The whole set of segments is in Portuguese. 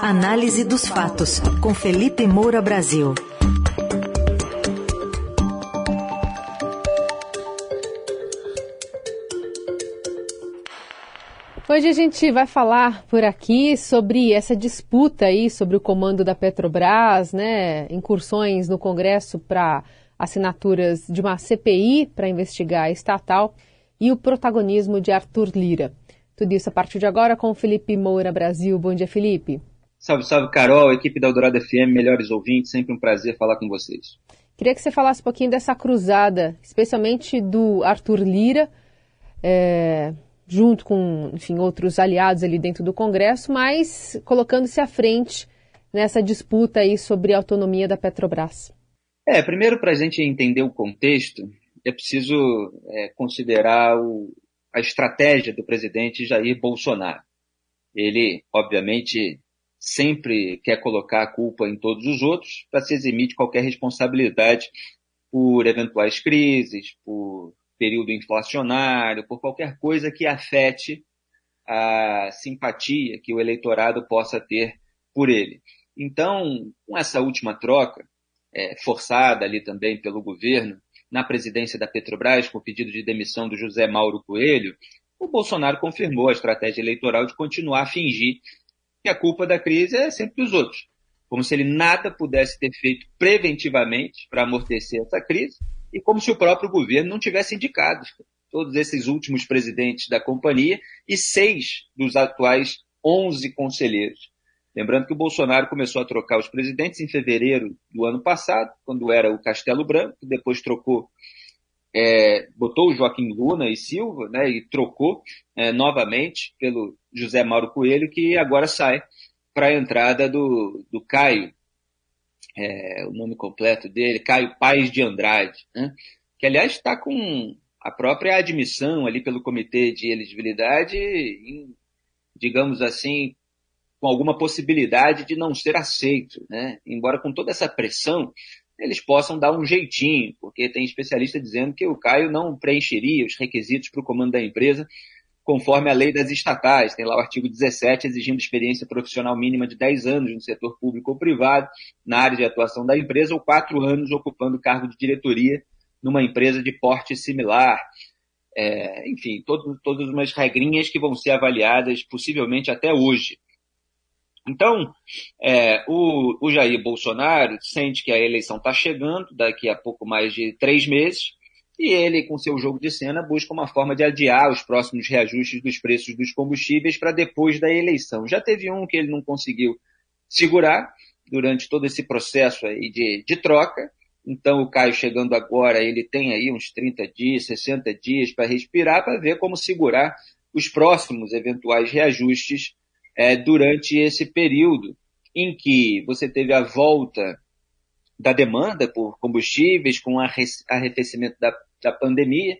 Análise dos fatos, com Felipe Moura Brasil. Hoje a gente vai falar por aqui sobre essa disputa aí sobre o comando da Petrobras, né? Incursões no Congresso para assinaturas de uma CPI para investigar a estatal e o protagonismo de Arthur Lira. Tudo isso a partir de agora com Felipe Moura Brasil. Bom dia, Felipe. Salve, salve, Carol, equipe da Eldorado FM, melhores ouvintes, sempre um prazer falar com vocês. Queria que você falasse um pouquinho dessa cruzada, especialmente do Arthur Lira, é, junto com, enfim, outros aliados ali dentro do Congresso, mas colocando-se à frente nessa disputa aí sobre a autonomia da Petrobras. É, primeiro para a gente entender o contexto, é preciso é, considerar o, a estratégia do presidente Jair Bolsonaro. Ele, obviamente, sempre quer colocar a culpa em todos os outros para se eximir de qualquer responsabilidade por eventuais crises, por período inflacionário, por qualquer coisa que afete a simpatia que o eleitorado possa ter por ele. Então, com essa última troca, é, forçada ali também pelo governo, na presidência da Petrobras, com o pedido de demissão do José Mauro Coelho, o Bolsonaro confirmou a estratégia eleitoral de continuar a fingir que a culpa da crise é sempre dos outros. Como se ele nada pudesse ter feito preventivamente para amortecer essa crise e como se o próprio governo não tivesse indicado todos esses últimos presidentes da companhia e seis dos atuais onze conselheiros. Lembrando que o Bolsonaro começou a trocar os presidentes em fevereiro do ano passado, quando era o Castelo Branco, depois trocou, é, botou o Joaquim Luna e Silva, né, e trocou é, novamente pelo José Mauro Coelho, que agora sai para a entrada do, do Caio, é, o nome completo dele, Caio Paes de Andrade, né, que aliás está com a própria admissão ali pelo Comitê de Elegibilidade, em, digamos assim, com alguma possibilidade de não ser aceito, né? Embora com toda essa pressão, eles possam dar um jeitinho, porque tem especialista dizendo que o Caio não preencheria os requisitos para o comando da empresa conforme a lei das estatais. Tem lá o artigo 17 exigindo experiência profissional mínima de 10 anos no setor público ou privado, na área de atuação da empresa, ou 4 anos ocupando cargo de diretoria numa empresa de porte similar. É, enfim, todo, todas umas regrinhas que vão ser avaliadas possivelmente até hoje. Então, é, o, o, Jair Bolsonaro sente que a eleição está chegando, daqui a pouco mais de três meses, e ele, com seu jogo de cena, busca uma forma de adiar os próximos reajustes dos preços dos combustíveis para depois da eleição. Já teve um que ele não conseguiu segurar durante todo esse processo aí de, de troca, então o Caio chegando agora, ele tem aí uns 30 dias, 60 dias para respirar, para ver como segurar os próximos eventuais reajustes é, durante esse período em que você teve a volta da demanda por combustíveis, com o arrefecimento da, da pandemia,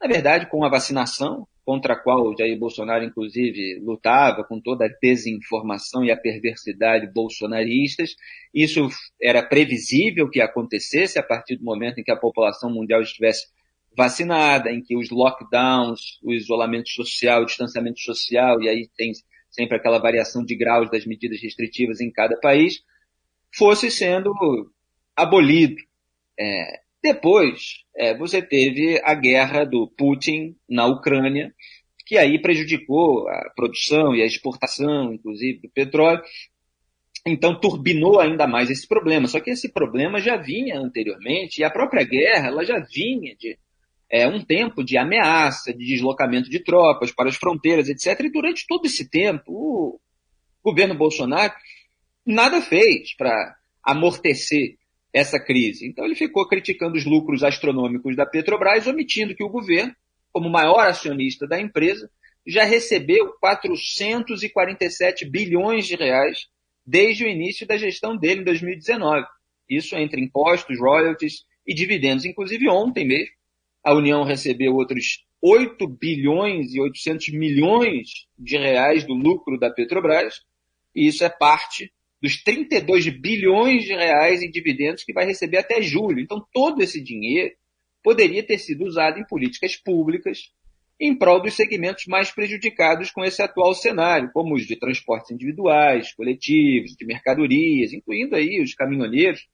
na verdade, com a vacinação, contra a qual o Jair Bolsonaro, inclusive, lutava com toda a desinformação e a perversidade bolsonaristas. Isso era previsível que acontecesse a partir do momento em que a população mundial estivesse vacinada, em que os lockdowns, o isolamento social, o distanciamento social, e aí tem sempre aquela variação de graus das medidas restritivas em cada país, fosse sendo abolido. É, depois, é, você teve a guerra do Putin na Ucrânia, que aí prejudicou a produção e a exportação, inclusive, do petróleo. Então, turbinou ainda mais esse problema. Só que esse problema já vinha anteriormente, e a própria guerra ela já vinha de é, um tempo de ameaça, de deslocamento de tropas para as fronteiras, etc. E durante todo esse tempo, o governo Bolsonaro nada fez para amortecer essa crise. Então ele ficou criticando os lucros astronômicos da Petrobras, omitindo que o governo, como maior acionista da empresa, já recebeu 447 bilhões de reais desde o início da gestão dele em 2019. Isso entre impostos, royalties e dividendos. Inclusive ontem mesmo, a União recebeu outros 8 bilhões e 800 milhões de reais do lucro da Petrobras, e isso é parte dos 32 bilhões de reais em dividendos que vai receber até julho. Então, todo esse dinheiro poderia ter sido usado em políticas públicas em prol dos segmentos mais prejudicados com esse atual cenário, como os de transportes individuais, coletivos, de mercadorias, incluindo aí os caminhoneiros,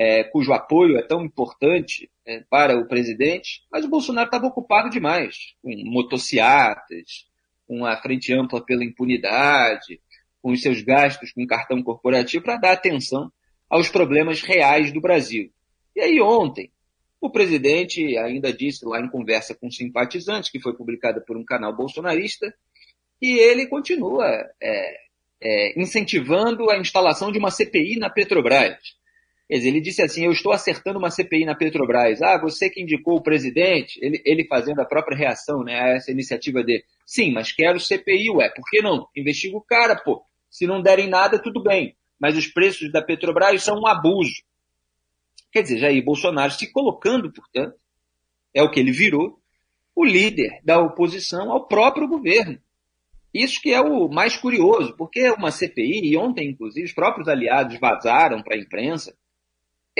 é, cujo apoio é tão importante é, para o presidente, mas o Bolsonaro estava ocupado demais com motociatas, com a frente ampla pela impunidade, com os seus gastos com cartão corporativo para dar atenção aos problemas reais do Brasil. E aí ontem, o presidente ainda disse lá em conversa com simpatizantes, que foi publicada por um canal bolsonarista, e ele continua é, é, incentivando a instalação de uma CPI na Petrobras. Quer dizer, ele disse assim: Eu estou acertando uma CPI na Petrobras. Ah, você que indicou o presidente, ele, ele fazendo a própria reação né, a essa iniciativa dele. Sim, mas quero CPI, ué, por que não? Investiga o cara, pô. Se não derem nada, tudo bem. Mas os preços da Petrobras são um abuso. Quer dizer, Jair Bolsonaro se colocando, portanto, é o que ele virou, o líder da oposição ao próprio governo. Isso que é o mais curioso, porque uma CPI, e ontem, inclusive, os próprios aliados vazaram para a imprensa,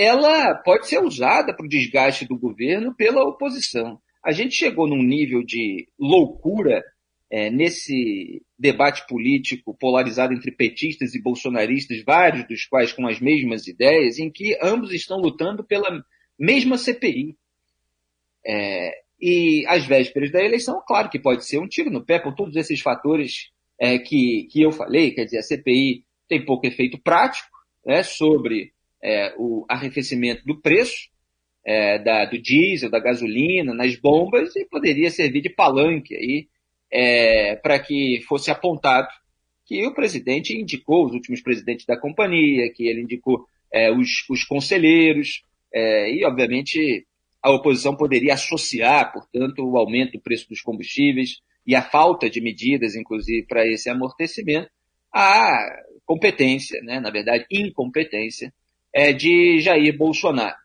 ela pode ser usada para o desgaste do governo pela oposição. A gente chegou num nível de loucura é, nesse debate político polarizado entre petistas e bolsonaristas, vários dos quais com as mesmas ideias, em que ambos estão lutando pela mesma CPI. É, e às vésperas da eleição, claro que pode ser um tiro no pé por todos esses fatores é, que, que eu falei, quer dizer, a CPI tem pouco efeito prático né, sobre é, o arrefecimento do preço é, da, do diesel, da gasolina, nas bombas, e poderia servir de palanque aí é, para que fosse apontado que o presidente indicou os últimos presidentes da companhia, que ele indicou é, os, os, conselheiros, é, e obviamente a oposição poderia associar, portanto, o aumento do preço dos combustíveis e a falta de medidas, inclusive, para esse amortecimento, à competência, né, na verdade, incompetência, é, de Jair Bolsonaro.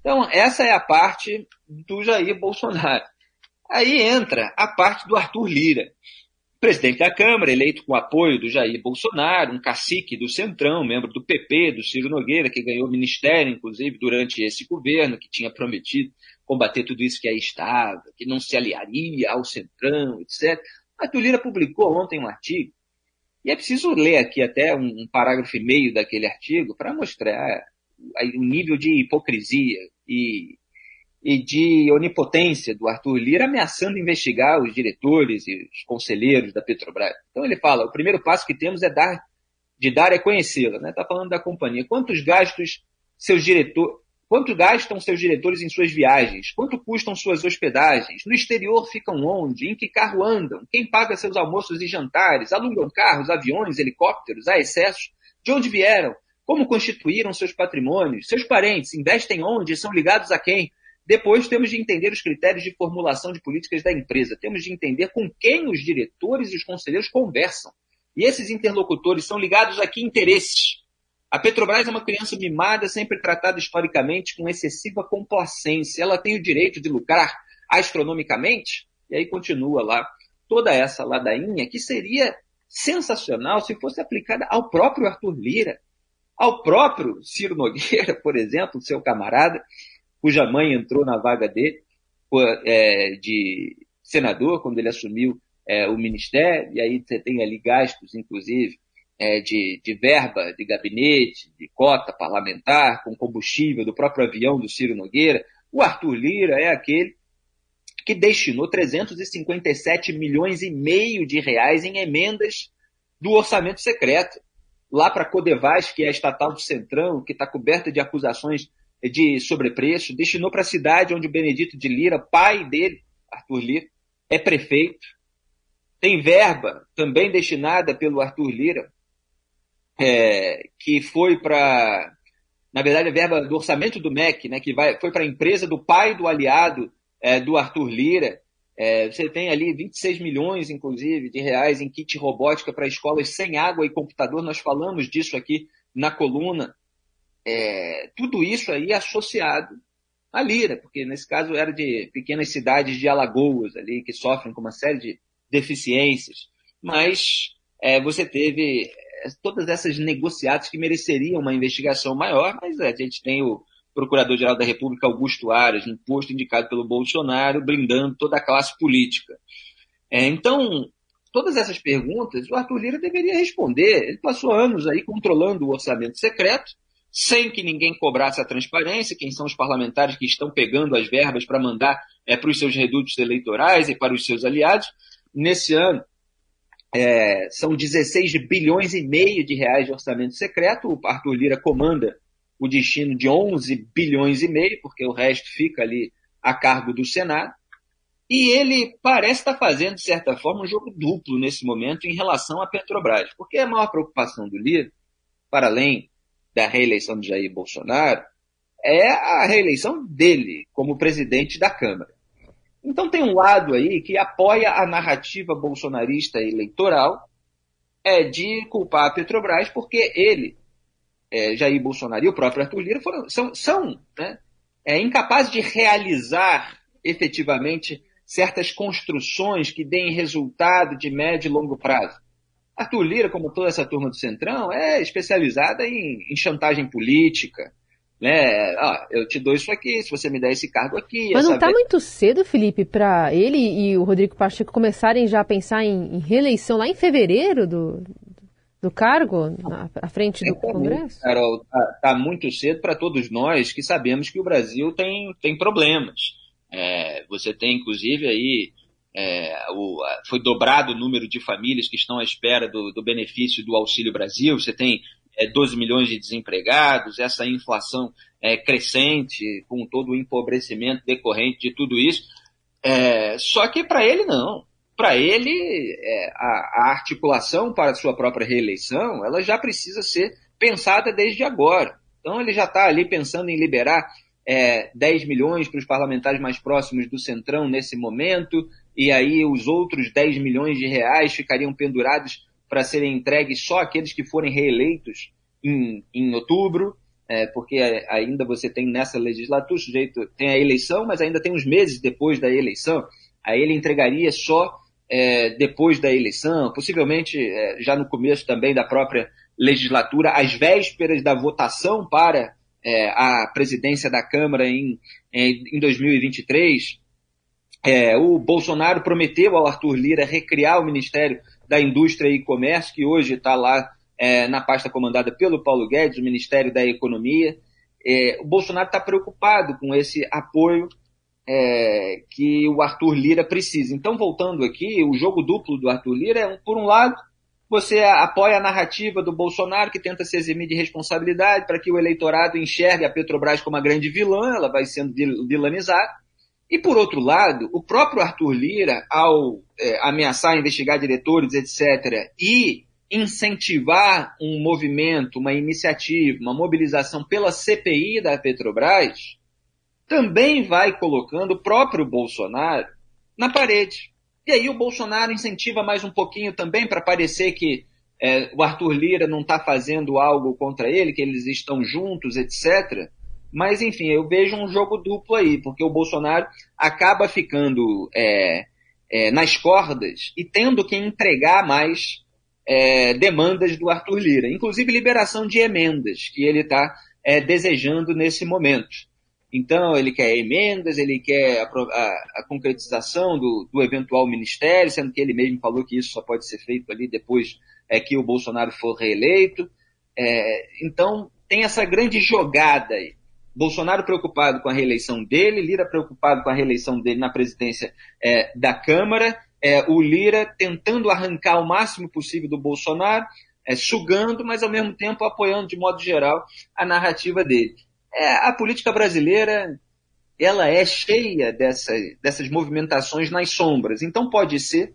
Então, essa é a parte do Jair Bolsonaro. Aí entra a parte do Arthur Lira, presidente da Câmara, eleito com apoio do Jair Bolsonaro, um cacique do Centrão, membro do PP, do Ciro Nogueira, que ganhou ministério, inclusive, durante esse governo, que tinha prometido combater tudo isso que aí estava, que não se aliaria ao Centrão, etc. Arthur Lira publicou ontem um artigo, e é preciso ler aqui até um, parágrafo e meio daquele artigo para mostrar o nível de hipocrisia e e de onipotência do Arthur Lira ameaçando investigar os diretores e os conselheiros da Petrobras. Então ele fala, o primeiro passo que temos é dar, de dar é conhecê-la, está né? Tá falando da companhia. Quantos gastos seus diretores, quanto gastam seus diretores em suas viagens? Quanto custam suas hospedagens? No exterior ficam onde? Em que carro andam? Quem paga seus almoços e jantares? Alugam carros, aviões, helicópteros? Há excessos? De onde vieram? Como constituíram seus patrimônios? Seus parentes investem onde? São ligados a quem? Depois, temos de entender os critérios de formulação de políticas da empresa. Temos de entender com quem os diretores e os conselheiros conversam. E esses interlocutores são ligados a que interesses? A Petrobras é uma criança mimada, sempre tratada historicamente com excessiva complacência. Ela tem o direito de lucrar astronomicamente? E aí continua lá toda essa ladainha que seria sensacional se fosse aplicada ao próprio Arthur Lira, ao próprio Ciro Nogueira, por exemplo, seu camarada, cuja mãe entrou na vaga dele é, de senador quando ele assumiu é, o ministério, e aí você tem ali gastos, inclusive, é, de, de, verba de gabinete, de cota parlamentar, com combustível do próprio avião do Ciro Nogueira. O Arthur Lira é aquele que destinou 357 milhões e meio de reais em emendas do orçamento secreto. Lá para a que é a estatal do Centrão, que está coberta de acusações de sobrepreço, destinou para a cidade onde o Benedito de Lira, pai dele, Arthur Lira, é prefeito. Tem verba também destinada pelo Arthur Lira, é, que foi para, na verdade, a verba do orçamento do MEC, né, que vai, foi para a empresa do pai do aliado é, do Arthur Lira. É, você tem ali 26 milhões, inclusive, de reais em kit robótica para escolas sem água e computador. Nós falamos disso aqui na coluna é, tudo isso aí associado à lira, porque nesse caso era de pequenas cidades de Alagoas ali que sofrem com uma série de deficiências, mas é, você teve todas essas negociatas que mereceriam uma investigação maior, mas a gente tem o, Procurador-Geral da República Augusto Aras, no posto indicado pelo Bolsonaro, blindando toda a classe política. É, então, todas essas perguntas o Arthur Lira deveria responder. Ele passou anos aí controlando o orçamento secreto, sem que ninguém cobrasse a transparência, quem são os parlamentares que estão pegando as verbas para mandar é, para os seus redutos eleitorais e para os seus aliados. Nesse ano, é, são 16 bilhões e meio de reais de orçamento secreto. O Arthur Lira comanda o destino de 11 bilhões e meio, porque o resto fica ali a cargo do Senado. E ele parece estar fazendo, de certa forma, um jogo duplo nesse momento em relação à Petrobras. Porque a maior preocupação do Lira, para além da reeleição de Jair Bolsonaro, é a reeleição dele como presidente da Câmara. Então tem um lado aí que apoia a narrativa bolsonarista eleitoral é de culpar a Petrobras porque ele, é, Jair Bolsonaro e o próprio Arthur Lira foram, são, são né, é, incapazes de realizar efetivamente certas construções que deem resultado de médio e longo prazo. Arthur Lira, como toda essa turma do Centrão, é especializada em, em chantagem política, né? Ah, eu te dou isso aqui, se você me der esse cargo aqui. Mas não está muito cedo, Felipe, para ele e o Rodrigo Pacheco começarem já a pensar em, em reeleição lá em fevereiro do, do cargo, na, à frente do é Congresso? Carol, está tá muito cedo para todos nós que sabemos que o Brasil tem, tem problemas. É, você tem, inclusive, aí. É, o, foi dobrado o número de famílias que estão à espera do, do benefício do Auxílio Brasil. Você tem é, 12 milhões de desempregados, essa inflação é, crescente, com todo o empobrecimento decorrente de tudo isso. É, só que para ele não. Para ele, é, a, a, articulação para a sua própria reeleição, ela já precisa ser pensada desde agora. Então ele já está ali pensando em liberar é, 10 milhões para os parlamentares mais próximos do Centrão nesse momento, e aí os outros 10 milhões de reais ficariam pendurados para serem entregues só aqueles que forem reeleitos em, em outubro, é, porque ainda você tem nessa legislatura, o sujeito tem a eleição, mas ainda tem uns meses depois da eleição, aí ele entregaria só é, depois da eleição, possivelmente é, já no começo também da própria legislatura, às vésperas da votação para é, a presidência da Câmara em, em, em 2023. É, o Bolsonaro prometeu ao Arthur Lira recriar o Ministério da Indústria e Comércio, que hoje está lá é, na pasta comandada pelo Paulo Guedes, o Ministério da Economia. É, o Bolsonaro está preocupado com esse apoio é, que o Arthur Lira precisa. Então, voltando aqui, o jogo duplo do Arthur Lira é, por um lado, você apoia a narrativa do Bolsonaro, que tenta se eximir de responsabilidade para que o eleitorado enxergue a Petrobras como uma grande vilã, ela vai sendo vilanizada. E, por outro lado, o próprio Arthur Lira, ao é, ameaçar investigar diretores, etc., e incentivar um movimento, uma iniciativa, uma mobilização pela CPI da Petrobras, também vai colocando o próprio Bolsonaro na parede. E aí o Bolsonaro incentiva mais um pouquinho também para parecer que é, o Arthur Lira não está fazendo algo contra ele, que eles estão juntos, etc. Mas, enfim, eu vejo um jogo duplo aí, porque o Bolsonaro acaba ficando é, é, nas cordas e tendo que entregar mais é, demandas do Arthur Lira, inclusive liberação de emendas que ele está é, desejando nesse momento. Então, ele quer emendas, ele quer a, a, a concretização do, do, eventual ministério, sendo que ele mesmo falou que isso só pode ser feito ali depois é, que o Bolsonaro for reeleito. É, então, tem essa grande jogada aí. Bolsonaro preocupado com a reeleição dele, Lira preocupado com a reeleição dele na presidência é, da Câmara, é, o Lira tentando arrancar o máximo possível do Bolsonaro, é, sugando, mas ao mesmo tempo apoiando de modo geral a narrativa dele. É, a política brasileira ela é cheia dessa, dessas movimentações nas sombras. Então pode ser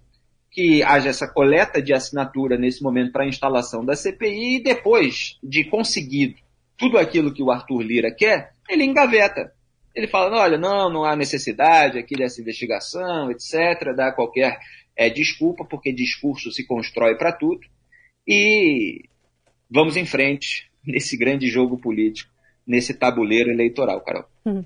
que haja essa coleta de assinatura nesse momento para a instalação da CPI e depois de conseguido tudo aquilo que o Arthur Lira quer, ele engaveta. Ele fala, olha, não, não há necessidade aqui dessa investigação, etc., dá qualquer é, desculpa, porque discurso se constrói para tudo. E vamos em frente nesse grande jogo político, nesse tabuleiro eleitoral, Carol. Hum.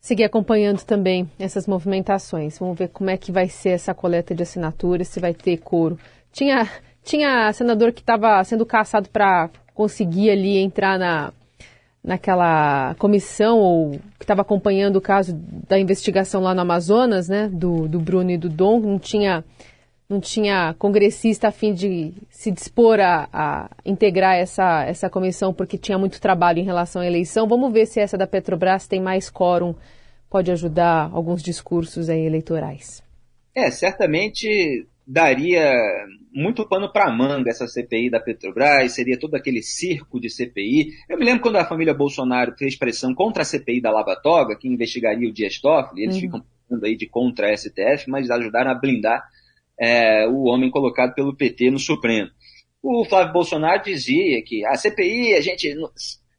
Seguir acompanhando também essas movimentações. Vamos ver como é que vai ser essa coleta de assinaturas, se vai ter coro. Tinha, tinha senador que estava sendo caçado para conseguir ali entrar na, naquela comissão ou que estava acompanhando o caso da investigação lá no Amazonas, né, do, do Bruno e do Dom, não tinha não tinha congressista a fim de se dispor a, a, integrar essa, essa comissão porque tinha muito trabalho em relação à eleição. Vamos ver se essa da Petrobras tem mais quórum, pode ajudar alguns discursos aí eleitorais. É, certamente daria muito pano para manga essa CPI da Petrobras, seria todo aquele circo de CPI. Eu me lembro quando a família Bolsonaro fez pressão contra a CPI da Lava Toga, que investigaria o Dias Toffoli, eles uhum. ficam falando aí de contra a STF, mas ajudaram a blindar é, o homem colocado pelo PT no Supremo. O Flávio Bolsonaro dizia que a CPI a gente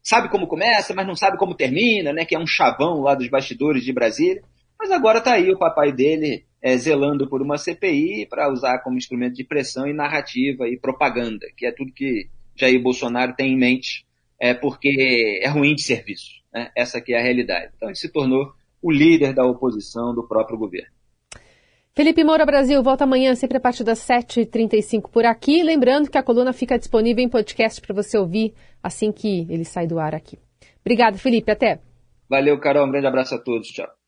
sabe como começa, mas não sabe como termina, né? Que é um chavão lá dos bastidores de Brasília. Mas agora está aí o papai dele é, zelando por uma CPI para usar como instrumento de pressão e narrativa e propaganda, que é tudo que Jair Bolsonaro tem em mente, é porque é ruim de serviço. Né? Essa aqui é a realidade. Então ele se tornou o líder da oposição do próprio governo. Felipe Moura Brasil volta amanhã, sempre a partir das 7h35 por aqui. Lembrando que a coluna fica disponível em podcast para você ouvir assim que ele sai do ar aqui. Obrigado, Felipe. Até. Valeu, Carol. Um grande abraço a todos. Tchau.